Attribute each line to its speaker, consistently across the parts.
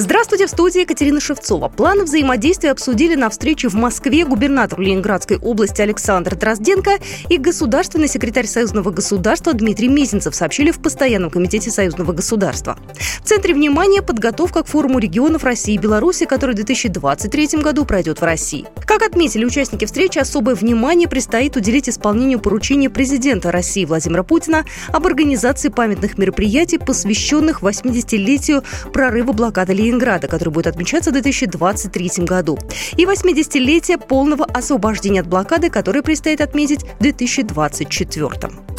Speaker 1: Здравствуйте, в студии Екатерина Шевцова. Планы взаимодействия обсудили на встрече в Москве губернатор Ленинградской области Александр Дрозденко и государственный секретарь Союзного государства Дмитрий Мезенцев сообщили в Постоянном комитете Союзного государства. В центре внимания подготовка к форуму регионов России и Беларуси, который в 2023 году пройдет в России. Как отметили участники встречи, особое внимание предстоит уделить исполнению поручения президента России Владимира Путина об организации памятных мероприятий, посвященных 80-летию прорыва блокады Ленинграда Ленинграда, который будет отмечаться в 2023 году, и 80-летие полного освобождения от блокады, которое предстоит отметить в 2024.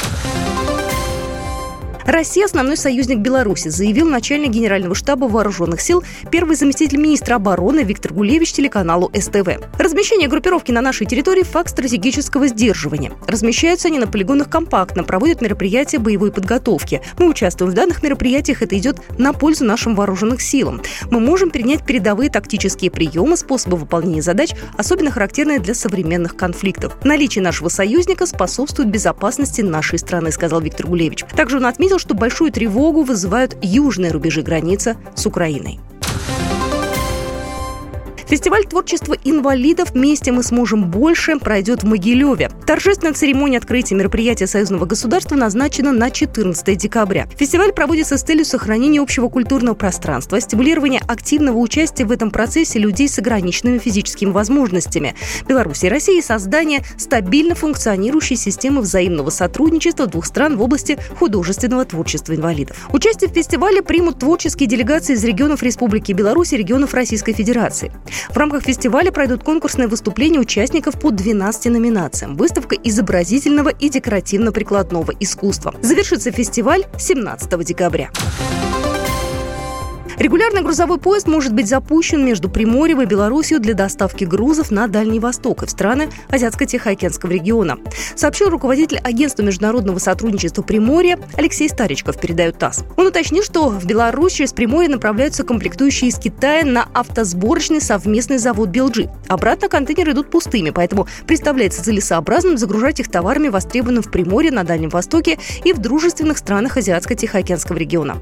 Speaker 1: Россия – основной союзник Беларуси, заявил начальник Генерального штаба Вооруженных сил, первый заместитель министра обороны Виктор Гулевич телеканалу СТВ. Размещение группировки на нашей территории – факт стратегического сдерживания. Размещаются они на полигонах компактно, проводят мероприятия боевой подготовки. Мы участвуем в данных мероприятиях, это идет на пользу нашим вооруженным силам. Мы можем принять передовые тактические приемы, способы выполнения задач, особенно характерные для современных конфликтов. Наличие нашего союзника способствует безопасности нашей страны, сказал Виктор Гулевич. Также он отметил, что большую тревогу вызывают южные рубежи границы с Украиной. Фестиваль творчества инвалидов «Вместе мы сможем больше» пройдет в Могилеве. Торжественная церемония открытия мероприятия союзного государства назначена на 14 декабря. Фестиваль проводится с целью сохранения общего культурного пространства, стимулирования активного участия в этом процессе людей с ограниченными физическими возможностями. Беларуси и России создание стабильно функционирующей системы взаимного сотрудничества двух стран в области художественного творчества инвалидов. Участие в фестивале примут творческие делегации из регионов Республики Беларусь и регионов Российской Федерации. В рамках фестиваля пройдут конкурсные выступления участников по 12 номинациям. Выставка изобразительного и декоративно-прикладного искусства. Завершится фестиваль 17 декабря. Регулярный грузовой поезд может быть запущен между Приморьем и Беларусью для доставки грузов на Дальний Восток и в страны Азиатско-Тихоокеанского региона, сообщил руководитель Агентства международного сотрудничества Приморья Алексей Старичков, передает ТАСС. Он уточнил, что в Беларусь через Приморье направляются комплектующие из Китая на автосборочный совместный завод «Белджи». Обратно контейнеры идут пустыми, поэтому представляется целесообразным загружать их товарами, востребованным в Приморье, на Дальнем Востоке и в дружественных странах Азиатско-Тихоокеанского региона.